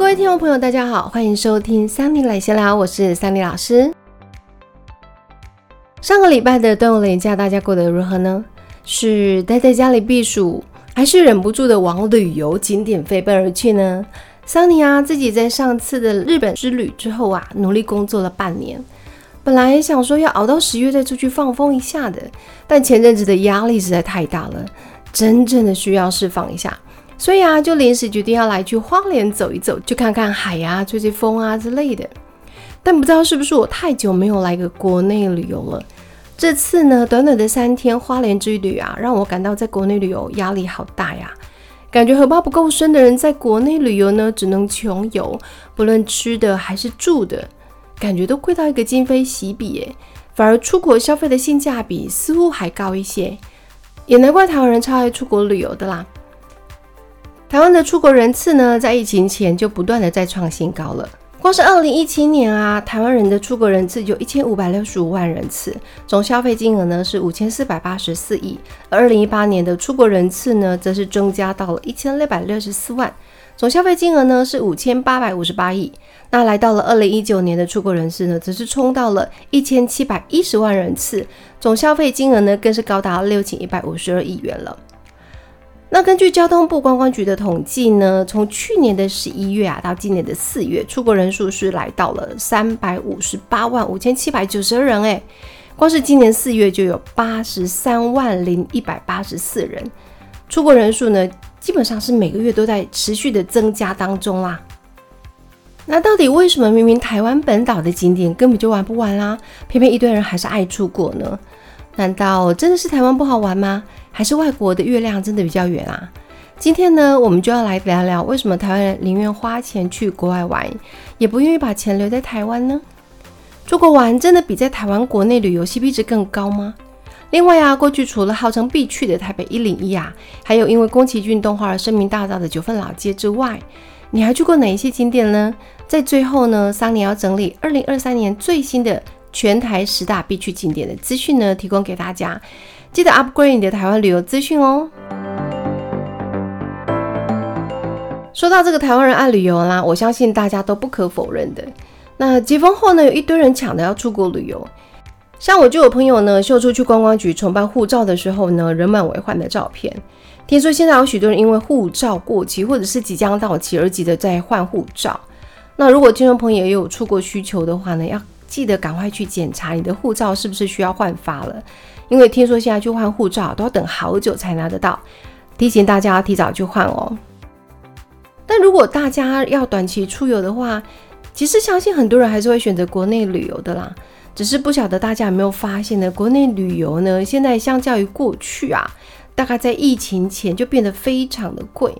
各位听众朋友，大家好，欢迎收听桑尼来闲聊，我是桑尼老师。上个礼拜的端午连假，大家过得如何呢？是待在家里避暑，还是忍不住的往旅游景点飞奔而去呢？桑尼啊，自己在上次的日本之旅之后啊，努力工作了半年，本来想说要熬到十月再出去放风一下的，但前阵子的压力实在太大了，真正的需要释放一下，所以啊，就临时决定要来去花莲走一走，去看看海呀、吹吹风啊之类的。但不知道是不是我太久没有来个国内旅游了，这次呢，短短的三天花莲之旅啊，让我感到在国内旅游压力好大呀。感觉荷包不够深的人在国内旅游呢，只能穷游，不论吃的还是住的，感觉都贵到一个今非昔比耶。反而出国消费的性价比似乎还高一些，也难怪台湾人超爱出国旅游的啦。台湾的出国人次呢，在疫情前就不断的在创新高了。光是二零一七年啊，台湾人的出国人次就一千五百六十五万人次，总消费金额呢是五千四百八十四亿。而二零一八年的出国人次呢，则是增加到了一千六百六十四万，总消费金额呢是五千八百五十八亿。那来到了二零一九年的出国人次呢，则是冲到了一千七百一十万人次，总消费金额呢更是高达六千一百五十二亿元了。那根据交通部观光局的统计呢，从去年的十一月啊到今年的四月，出国人数是来到了三百五十八万五千七百九十人，哎，光是今年四月就有八十三万零一百八十四人，出国人数呢基本上是每个月都在持续的增加当中啦。那到底为什么明明台湾本岛的景点根本就玩不完啦，偏偏一堆人还是爱出国呢？难道真的是台湾不好玩吗？还是外国的月亮真的比较圆啊？今天呢，我们就要来聊聊为什么台湾人宁愿花钱去国外玩，也不愿意把钱留在台湾呢？出国玩真的比在台湾国内旅游 CP 值更高吗？另外啊，过去除了号称必去的台北一零一啊，还有因为宫崎骏动画而声名大噪的九份老街之外，你还去过哪一些景点呢？在最后呢，桑尼要整理二零二三年最新的全台十大必去景点的资讯呢，提供给大家。记得 upgrade 你的台湾旅游资讯哦。说到这个台湾人爱旅游啦，我相信大家都不可否认的。那解封后呢，有一堆人抢着要出国旅游。像我就有朋友呢，秀出去观光局重办护照的时候呢，人满为患的照片。听说现在有许多人因为护照过期或者是即将到期而急的在换护照。那如果听众朋友也有出国需求的话呢，要记得赶快去检查你的护照是不是需要换发了。因为听说现在去换护照都要等好久才拿得到，提醒大家要提早去换哦。但如果大家要短期出游的话，其实相信很多人还是会选择国内旅游的啦。只是不晓得大家有没有发现呢？国内旅游呢，现在相较于过去啊，大概在疫情前就变得非常的贵。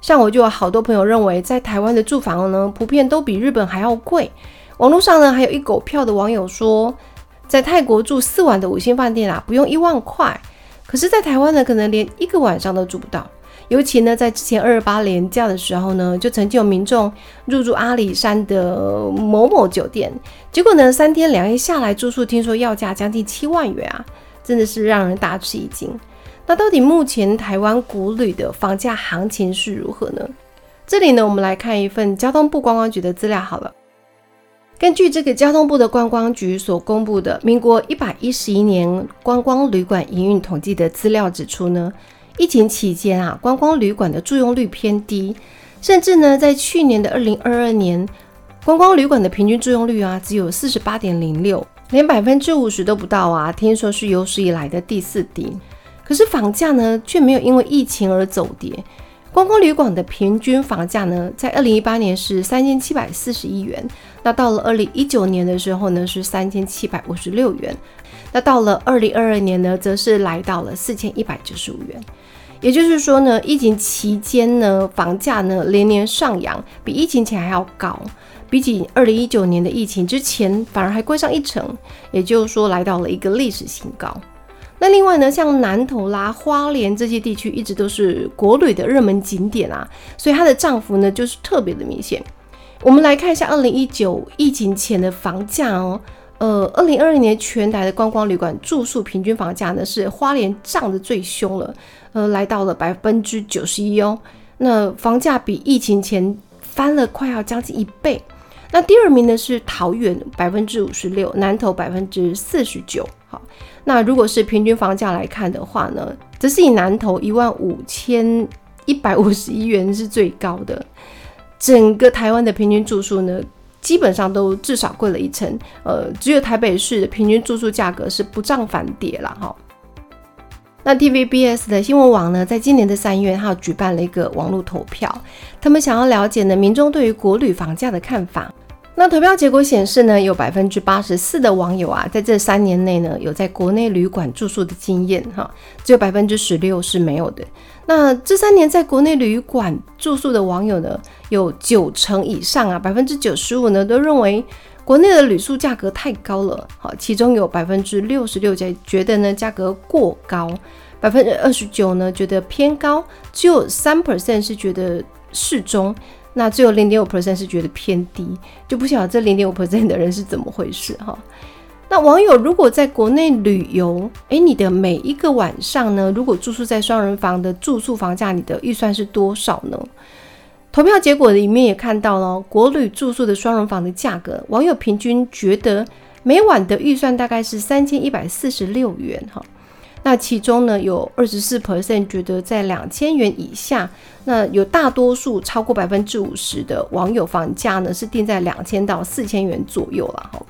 像我就有好多朋友认为，在台湾的住房呢，普遍都比日本还要贵。网络上呢，还有一狗票的网友说。在泰国住四晚的五星饭店啊，不用一万块。可是，在台湾呢，可能连一个晚上都住不到。尤其呢，在之前二二八连假的时候呢，就曾经有民众入住阿里山的某某酒店，结果呢，三天两夜下来住宿，听说要价将近七万元啊，真的是让人大吃一惊。那到底目前台湾古旅的房价行情是如何呢？这里呢，我们来看一份交通部观光局的资料好了。根据这个交通部的观光局所公布的民国一百一十一年观光旅馆营运统计的资料指出呢，疫情期间啊，观光旅馆的住用率偏低，甚至呢，在去年的二零二二年，观光旅馆的平均住用率啊，只有四十八点零六，连百分之五十都不到啊，听说是有史以来的第四低。可是房价呢，却没有因为疫情而走跌。观光旅馆的平均房价呢，在二零一八年是三千七百四十亿元，那到了二零一九年的时候呢，是三千七百五十六元，那到了二零二二年呢，则是来到了四千一百九十五元。也就是说呢，疫情期间呢，房价呢连年上扬，比疫情前还要高，比起二零一九年的疫情之前，反而还贵上一成，也就是说，来到了一个历史新高。那另外呢，像南投啦、花莲这些地区，一直都是国旅的热门景点啊，所以它的涨幅呢就是特别的明显。我们来看一下二零一九疫情前的房价哦，呃，二零二二年全台的观光旅馆住宿平均房价呢是花莲涨的最凶了，呃，来到了百分之九十一哦。那房价比疫情前翻了快要将近一倍。那第二名呢是桃园百分之五十六，南投百分之四十九。好，那如果是平均房价来看的话呢，则是以南投一万五千一百五十一元是最高的。整个台湾的平均住宿呢，基本上都至少贵了一成。呃，只有台北市的平均住宿价格是不涨反跌了哈。那 TVBS 的新闻网呢，在今年的三月，它举办了一个网络投票，他们想要了解呢民众对于国旅房价的看法。那投票结果显示呢，有百分之八十四的网友啊，在这三年内呢，有在国内旅馆住宿的经验哈，只有百分之十六是没有的。那这三年在国内旅馆住宿的网友呢，有九成以上啊，百分之九十五呢，都认为国内的旅宿价格太高了。好，其中有百分之六十六在觉得呢价格过高，百分之二十九呢觉得偏高，只有三 percent 是觉得适中。那只有零点五 percent 是觉得偏低，就不晓得这零点五 percent 的人是怎么回事哈。那网友如果在国内旅游，诶，你的每一个晚上呢，如果住宿在双人房的住宿房价，你的预算是多少呢？投票结果里面也看到了国旅住宿的双人房的价格，网友平均觉得每晚的预算大概是三千一百四十六元哈。那其中呢，有二十四 percent 觉得在两千元以下，那有大多数超过百分之五十的网友房价呢是定在两千到四千元左右了哈。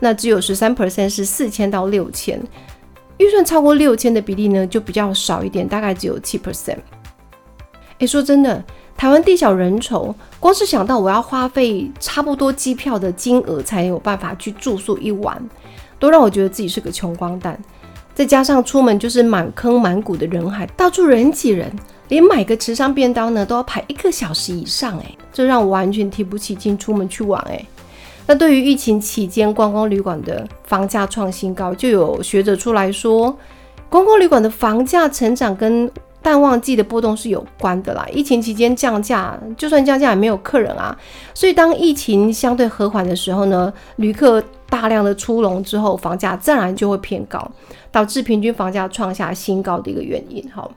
那只有十三 percent 是四千到六千，预算超过六千的比例呢就比较少一点，大概只有七 percent。哎，说真的，台湾地小人稠，光是想到我要花费差不多机票的金额才有办法去住宿一晚，都让我觉得自己是个穷光蛋。再加上出门就是满坑满谷的人海，到处人挤人，连买个池上便当呢都要排一个小时以上，哎，这让我完全提不起劲出门去玩，哎。那对于疫情期间观光旅馆的房价创新高，就有学者出来说，观光旅馆的房价成长跟淡旺季的波动是有关的啦。疫情期间降价，就算降价也没有客人啊，所以当疫情相对和缓的时候呢，旅客。大量的出笼之后，房价自然就会偏高，导致平均房价创下新高的一个原因。好，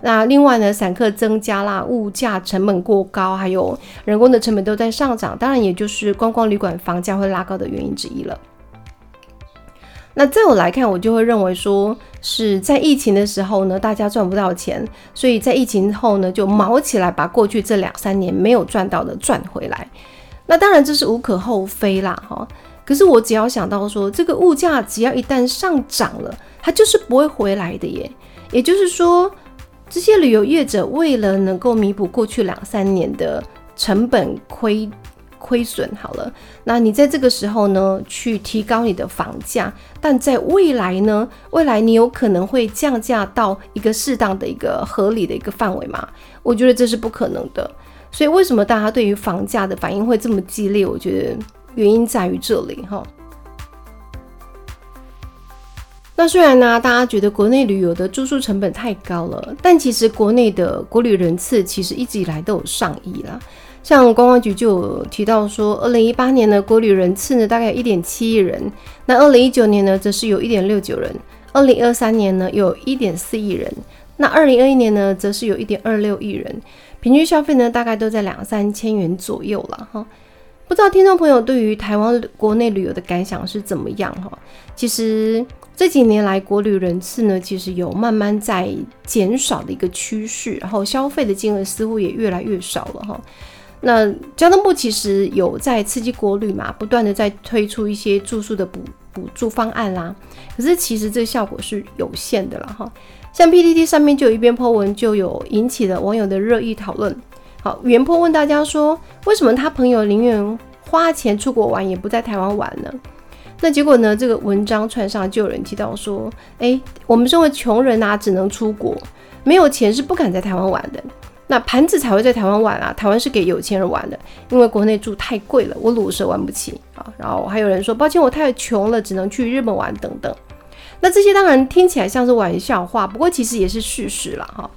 那另外呢，散客增加啦，物价成本过高，还有人工的成本都在上涨，当然也就是观光旅馆房价会拉高的原因之一了。那在我来看，我就会认为说是在疫情的时候呢，大家赚不到钱，所以在疫情后呢，就毛起来把过去这两三年没有赚到的赚回来。那当然这是无可厚非啦，哈。可是我只要想到说，这个物价只要一旦上涨了，它就是不会回来的耶。也就是说，这些旅游业者为了能够弥补过去两三年的成本亏亏损，好了，那你在这个时候呢，去提高你的房价，但在未来呢，未来你有可能会降价到一个适当的一个合理的一个范围吗？我觉得这是不可能的。所以为什么大家对于房价的反应会这么激烈？我觉得。原因在于这里哈。那虽然呢，大家觉得国内旅游的住宿成本太高了，但其实国内的国旅人次其实一直以来都有上亿啦。像观光局就有提到说，二零一八年的国旅人次呢，大概有一点七亿人；那二零一九年呢，则是有一点六九人；二零二三年呢，有一点四亿人；那二零二一年呢，则是有一点二六亿人。平均消费呢，大概都在两三千元左右了哈。不知道听众朋友对于台湾国内旅游的感想是怎么样哈？其实这几年来国旅人次呢，其实有慢慢在减少的一个趋势，然后消费的金额似乎也越来越少了哈。那交通部其实有在刺激国旅嘛，不断的在推出一些住宿的补补助方案啦，可是其实这效果是有限的了哈。像 PPT 上面就有一篇 po 文，就有引起了网友的热议讨论。好，原 po 问大家说，为什么他朋友宁愿花钱出国玩，也不在台湾玩呢？那结果呢？这个文章串上就有人提到说，哎，我们身为穷人啊，只能出国，没有钱是不敢在台湾玩的。那盘子才会在台湾玩啊，台湾是给有钱人玩的，因为国内住太贵了，我裸蛇玩不起啊。然后还有人说，抱歉，我太穷了，只能去日本玩等等。那这些当然听起来像是玩笑话，不过其实也是事实了哈。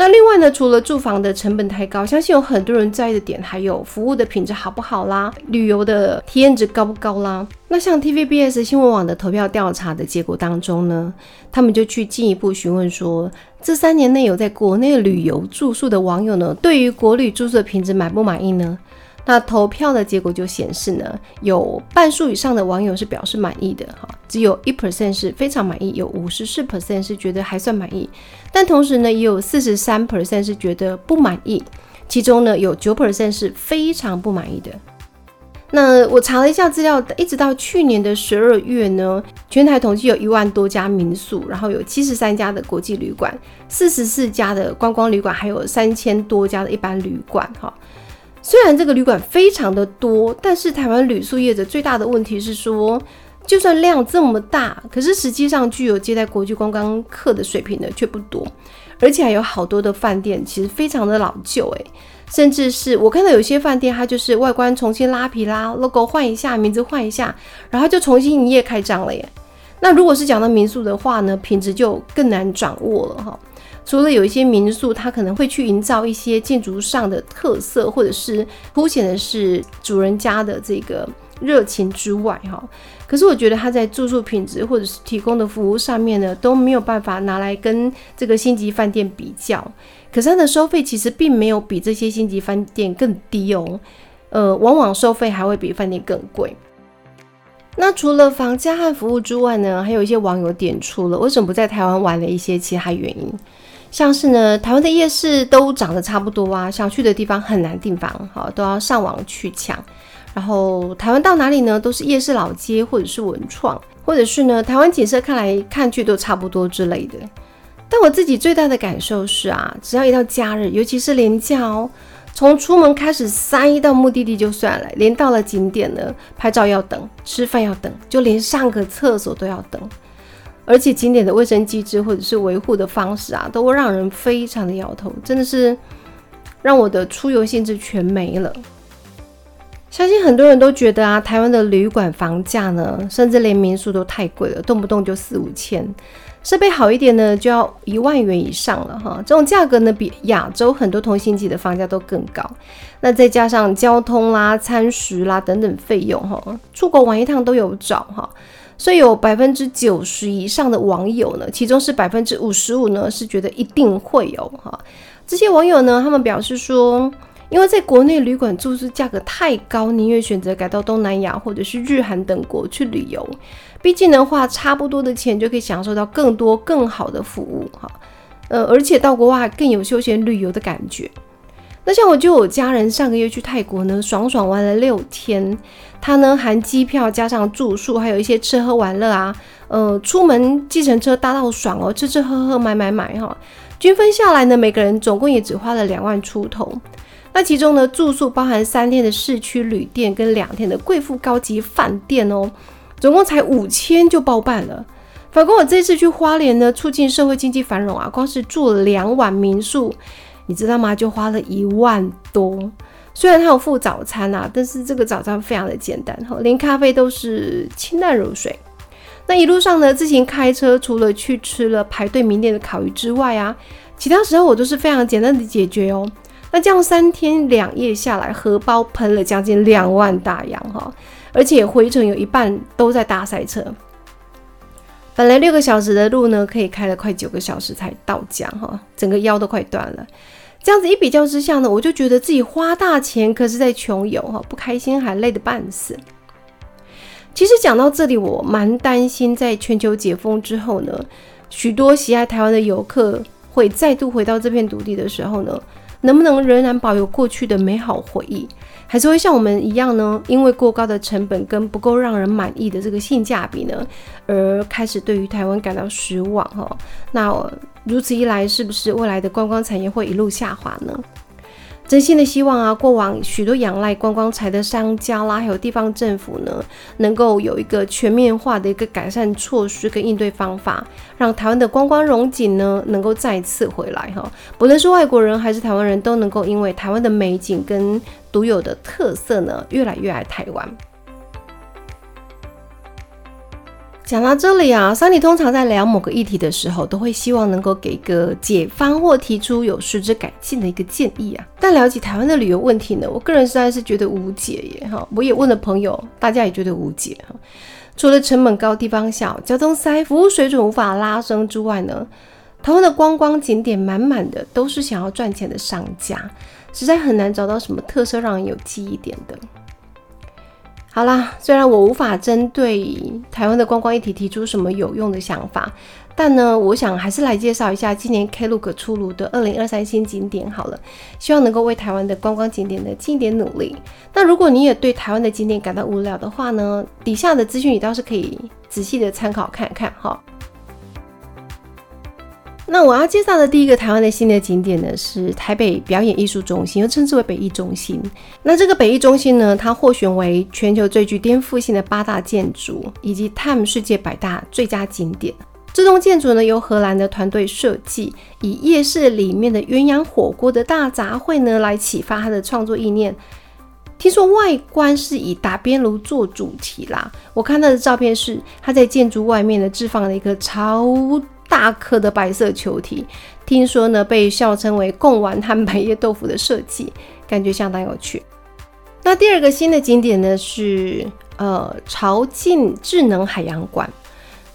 那另外呢，除了住房的成本太高，相信有很多人在意的点还有服务的品质好不好啦，旅游的体验值高不高啦。那像 TVBS 新闻网的投票调查的结果当中呢，他们就去进一步询问说，这三年内有在国内旅游住宿的网友呢，对于国旅住宿的品质满不满意呢？那投票的结果就显示呢，有半数以上的网友是表示满意的哈，只有一 percent 是非常满意，有五十四 percent 是觉得还算满意，但同时呢，也有四十三 percent 是觉得不满意，其中呢有九 percent 是非常不满意的。那我查了一下资料，一直到去年的十二月呢，全台统计有一万多家民宿，然后有七十三家的国际旅馆，四十四家的观光旅馆，还有三千多家的一般旅馆哈。虽然这个旅馆非常的多，但是台湾旅宿业者最大的问题是说，就算量这么大，可是实际上具有接待国际观光客的水平的却不多，而且还有好多的饭店其实非常的老旧，诶，甚至是我看到有些饭店它就是外观重新拉皮啦，logo 换一下，名字换一下，然后就重新营业开张了耶。那如果是讲到民宿的话呢，品质就更难掌握了哈。除了有一些民宿，它可能会去营造一些建筑上的特色，或者是凸显的是主人家的这个热情之外，哈，可是我觉得它在住宿品质或者是提供的服务上面呢，都没有办法拿来跟这个星级饭店比较。可是它的收费其实并没有比这些星级饭店更低哦，呃，往往收费还会比饭店更贵。那除了房价和服务之外呢，还有一些网友点出了为什么不在台湾玩的一些其他原因。像是呢，台湾的夜市都长得差不多啊，想去的地方很难订房，好都要上网去抢。然后台湾到哪里呢，都是夜市老街或者是文创，或者是呢，台湾景色看来看去都差不多之类的。但我自己最大的感受是啊，只要一到假日，尤其是连假哦，从出门开始塞到目的地就算了，连到了景点呢，拍照要等，吃饭要等，就连上个厕所都要等。而且景点的卫生机制或者是维护的方式啊，都会让人非常的摇头，真的是让我的出游兴致全没了。相信很多人都觉得啊，台湾的旅馆房价呢，甚至连民宿都太贵了，动不动就四五千，设备好一点呢，就要一万元以上了哈。这种价格呢，比亚洲很多同星级的房价都更高。那再加上交通啦、餐食啦等等费用哈，出国玩一趟都有找哈。所以有百分之九十以上的网友呢，其中是百分之五十五呢是觉得一定会有哈。这些网友呢，他们表示说，因为在国内旅馆住宿价格太高，宁愿选择改到东南亚或者是日韩等国去旅游，毕竟能花差不多的钱就可以享受到更多更好的服务哈。呃，而且到国外更有休闲旅游的感觉。那像我就有家人上个月去泰国呢，爽爽玩了六天。他呢含机票加上住宿，还有一些吃喝玩乐啊，呃，出门计程车搭到爽哦，吃吃喝喝买买买哈，均分下来呢，每个人总共也只花了两万出头。那其中呢，住宿包含三天的市区旅店跟两天的贵妇高级饭店哦，总共才五千就包办了。反观我这次去花莲呢，促进社会经济繁荣啊，光是住两晚民宿。你知道吗？就花了一万多。虽然他有付早餐啊，但是这个早餐非常的简单哈，连咖啡都是清淡如水。那一路上呢，自行开车，除了去吃了排队名店的烤鱼之外啊，其他时候我都是非常简单的解决哦。那这样三天两夜下来，荷包喷了将近两万大洋哈，而且回程有一半都在大赛车。本来六个小时的路呢，可以开了快九个小时才到家哈，整个腰都快断了。这样子一比较之下呢，我就觉得自己花大钱，可是在穷游哈，不开心还累得半死。其实讲到这里，我蛮担心，在全球解封之后呢，许多喜爱台湾的游客会再度回到这片土地的时候呢，能不能仍然保有过去的美好回忆？还是会像我们一样呢？因为过高的成本跟不够让人满意的这个性价比呢，而开始对于台湾感到失望哈。那如此一来，是不是未来的观光产业会一路下滑呢？真心的希望啊，过往许多仰赖观光财的商家啦，还有地方政府呢，能够有一个全面化的一个改善措施跟应对方法，让台湾的观光荣景呢，能够再次回来哈。不论是外国人还是台湾人都能够因为台湾的美景跟独有的特色呢，越来越爱台湾。讲到这里啊，桑尼通常在聊某个议题的时候，都会希望能够给个解方或提出有实质改进的一个建议啊。但了解台湾的旅游问题呢，我个人实在是觉得无解耶哈。我也问了朋友，大家也觉得无解哈。除了成本高、地方小、交通塞、服务水准无法拉升之外呢，台湾的观光景点满满的都是想要赚钱的商家，实在很难找到什么特色让人有记忆点的。好啦，虽然我无法针对台湾的观光议题提出什么有用的想法，但呢，我想还是来介绍一下今年 Klook 出炉的二零二三新景点好了，希望能够为台湾的观光景点的尽一点努力。那如果你也对台湾的景点感到无聊的话呢，底下的资讯你倒是可以仔细的参考看看哈。那我要介绍的第一个台湾的新的景点呢，是台北表演艺术中心，又称之为北艺中心。那这个北艺中心呢，它获选为全球最具颠覆性的八大建筑，以及 Time 世界百大最佳景点。这栋建筑呢，由荷兰的团队设计，以夜市里面的鸳鸯火锅的大杂烩呢，来启发他的创作意念。听说外观是以打边炉做主题啦。我看到的照片是他在建筑外面呢，置放了一个超。大颗的白色球体，听说呢被笑称为“贡丸和百叶豆腐”的设计，感觉相当有趣。那第二个新的景点呢是呃潮境智能海洋馆。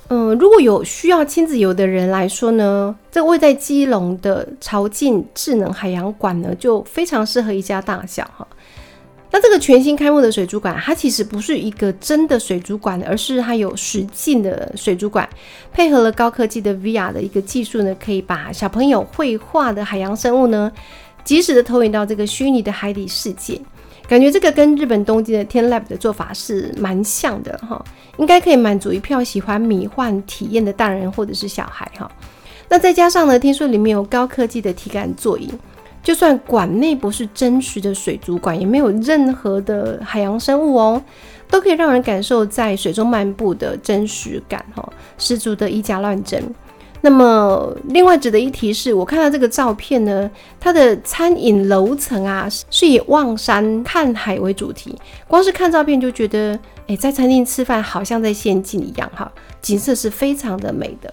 嗯，如果有需要亲子游的人来说呢，这位在基隆的潮境智能海洋馆呢就非常适合一家大小哈。那这个全新开幕的水族馆，它其实不是一个真的水族馆，而是它有实境的水族馆，配合了高科技的 VR 的一个技术呢，可以把小朋友绘画的海洋生物呢，及时的投影到这个虚拟的海底世界。感觉这个跟日本东京的天 Lab 的做法是蛮像的哈，应该可以满足一票喜欢迷幻体验的大人或者是小孩哈。那再加上呢，听说里面有高科技的体感座椅。就算馆内不是真实的水族馆，也没有任何的海洋生物哦，都可以让人感受在水中漫步的真实感哈，十足的以假乱真。那么，另外值得一提是，我看到这个照片呢，它的餐饮楼层啊是以望山看海为主题，光是看照片就觉得，哎，在餐厅吃饭好像在仙境一样哈，景色是非常的美的。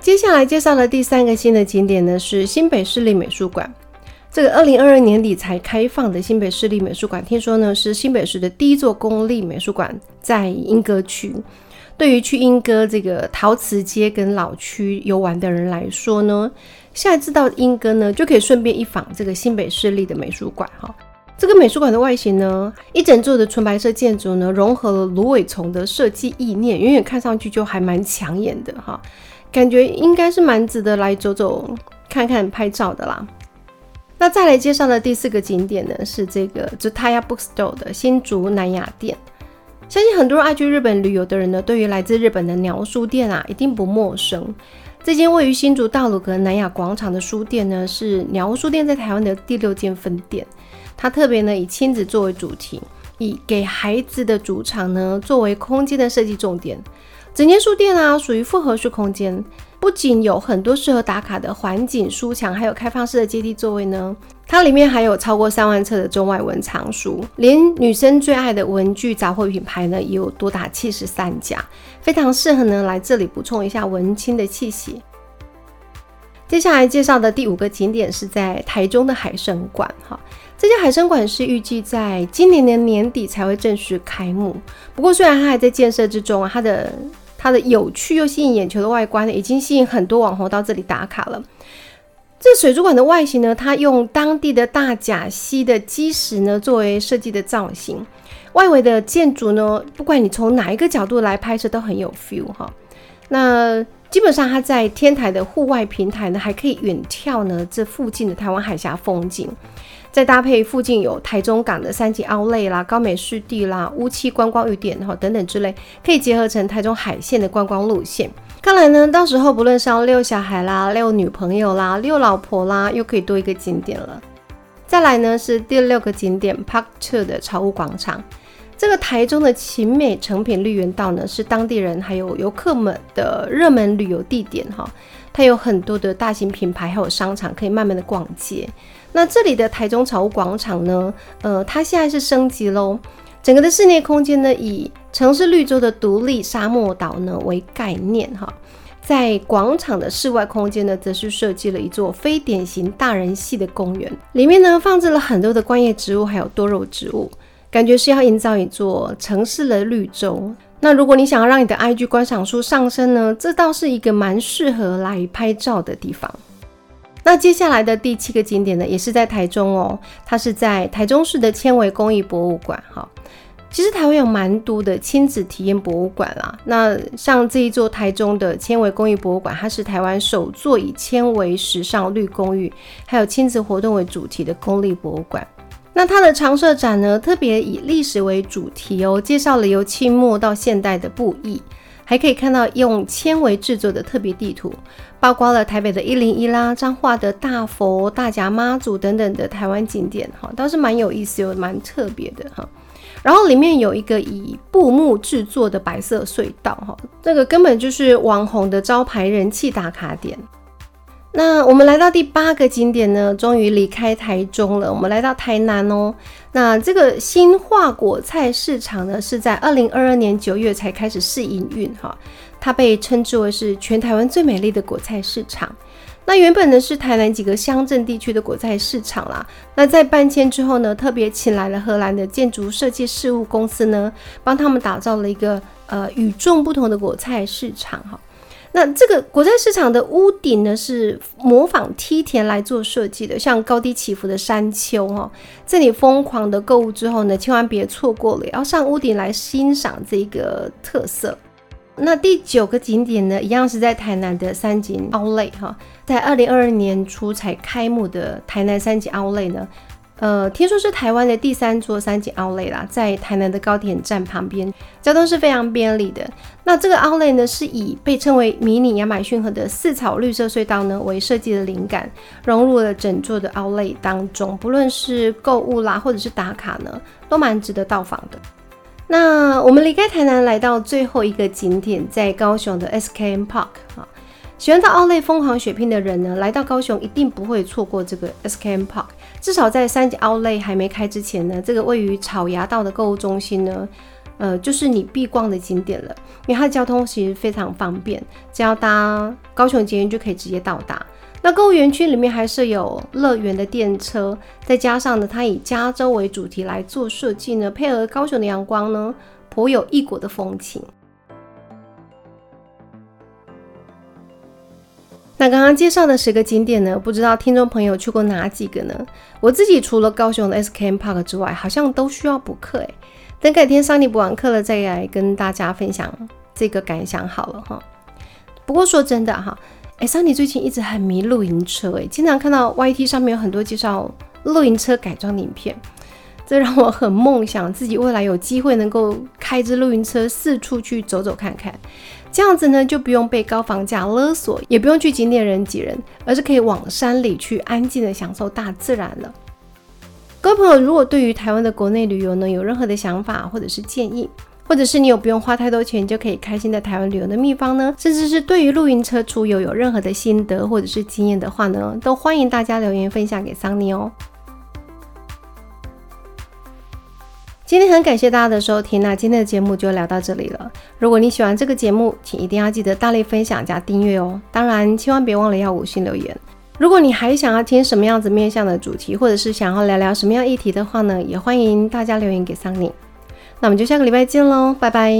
接下来介绍的第三个新的景点呢，是新北市立美术馆。这个二零二二年底才开放的新北市立美术馆，听说呢是新北市的第一座公立美术馆，在莺歌区。对于去莺歌这个陶瓷街跟老区游玩的人来说呢，下一次到莺歌呢，就可以顺便一访这个新北市立的美术馆哈。这个美术馆的外形呢，一整座的纯白色建筑呢，融合了芦苇丛的设计意念，远远看上去就还蛮抢眼的哈，感觉应该是蛮值得来走走看看拍照的啦。那再来介绍的第四个景点呢，是这个 Zutaya Bookstore 的新竹南雅店。相信很多爱去日本旅游的人呢，对于来自日本的鸟书店啊，一定不陌生。这间位于新竹大鲁阁南雅广场的书店呢，是鸟屋书店在台湾的第六间分店。它特别呢以亲子作为主题，以给孩子的主场呢作为空间的设计重点。整间书店啊，属于复合式空间。不仅有很多适合打卡的环景书墙，还有开放式的阶梯座位呢。它里面还有超过三万册的中外文藏书，连女生最爱的文具杂货品牌呢，也有多达七十三家，非常适合呢来这里补充一下文青的气息。接下来介绍的第五个景点是在台中的海生馆，哈，这家海生馆是预计在今年的年底才会正式开幕。不过虽然它还在建设之中啊，它的它的有趣又吸引眼球的外观呢，已经吸引很多网红到这里打卡了。这水族馆的外形呢，它用当地的大甲溪的基石呢作为设计的造型，外围的建筑呢，不管你从哪一个角度来拍摄都很有 feel 哈。那基本上它在天台的户外平台呢，还可以远眺呢这附近的台湾海峡风景。再搭配附近有台中港的三级奥类啦、高美湿地啦、乌七观光雨点哈等等之类，可以结合成台中海线的观光路线。看来呢，到时候不论是要遛小孩啦、遛女朋友啦、遛老婆啦，又可以多一个景点了。再来呢是第六个景点 Park Two 的潮屋广场。这个台中的晴美成品绿园道呢，是当地人还有游客们的热门旅游地点哈。它有很多的大型品牌还有商场可以慢慢的逛街。那这里的台中草屋广场呢？呃，它现在是升级喽，整个的室内空间呢以城市绿洲的独立沙漠岛呢为概念哈。在广场的室外空间呢，则是设计了一座非典型大人系的公园，里面呢放置了很多的观叶植物，还有多肉植物，感觉是要营造一座城市的绿洲。那如果你想要让你的 IG 观赏数上升呢，这倒是一个蛮适合来拍照的地方。那接下来的第七个景点呢，也是在台中哦，它是在台中市的纤维工艺博物馆哈。其实台湾有蛮多的亲子体验博物馆啦。那像这一座台中的纤维工艺博物馆，它是台湾首座以纤维、时尚、绿公寓，还有亲子活动为主题的公立博物馆。那它的常设展呢，特别以历史为主题哦，介绍了由清末到现代的布艺，还可以看到用纤维制作的特别地图，包括了台北的一零一啦、彰化的大佛、大甲妈祖等等的台湾景点哈，倒是蛮有意思又蛮特别的哈。然后里面有一个以布幕制作的白色隧道，哈，这个根本就是网红的招牌人气打卡点。那我们来到第八个景点呢，终于离开台中了，我们来到台南哦。那这个新化果菜市场呢，是在二零二二年九月才开始试营运，哈，它被称之为是全台湾最美丽的果菜市场。那原本呢是台南几个乡镇地区的果菜市场啦，那在搬迁之后呢，特别请来了荷兰的建筑设计事务公司呢，帮他们打造了一个呃与众不同的果菜市场哈。那这个国债市场的屋顶呢是模仿梯田来做设计的，像高低起伏的山丘哈。在你疯狂的购物之后呢，千万别错过了，要上屋顶来欣赏这个特色。那第九个景点呢，一样是在台南的三井奥莱哈，在二零二二年初才开幕的台南三井奥莱呢，呃，听说是台湾的第三座三井奥莱啦，在台南的高铁站旁边，交通是非常便利的。那这个奥莱呢，是以被称为迷你亚马逊河的四草绿色隧道呢为设计的灵感，融入了整座的奥莱当中，不论是购物啦，或者是打卡呢，都蛮值得到访的。那我们离开台南，来到最后一个景点，在高雄的 SKM Park 啊。喜欢到奥莱疯狂血拼的人呢，来到高雄一定不会错过这个 SKM Park。至少在三级奥莱还没开之前呢，这个位于草衙道的购物中心呢，呃，就是你必逛的景点了。因为它的交通其实非常方便，只要搭高雄捷运就可以直接到达。那购物园区里面还设有乐园的电车，再加上呢，它以加州为主题来做设计呢，配合高雄的阳光呢，颇有异国的风情。那刚刚介绍的十个景点呢，不知道听众朋友去过哪几个呢？我自己除了高雄的 SKM Park 之外，好像都需要补课诶。等改天桑尼补完课了，再来跟大家分享这个感想好了哈。不过说真的哈。哎，桑尼最近一直很迷露营车，哎，经常看到 YT 上面有很多介绍露营车改装的影片，这让我很梦想自己未来有机会能够开着露营车四处去走走看看，这样子呢就不用被高房价勒索，也不用去景点人挤人，而是可以往山里去安静的享受大自然了。各位朋友，如果对于台湾的国内旅游呢有任何的想法或者是建议，或者是你有不用花太多钱就可以开心在台湾旅游的秘方呢？甚至是对于露营车出游有任何的心得或者是经验的话呢，都欢迎大家留言分享给桑尼哦。今天很感谢大家的收听，那今天的节目就聊到这里了。如果你喜欢这个节目，请一定要记得大力分享加订阅哦。当然，千万别忘了要五星留言。如果你还想要听什么样子面向的主题，或者是想要聊聊什么样议题的话呢，也欢迎大家留言给桑尼。那我们就下个礼拜见喽，拜拜。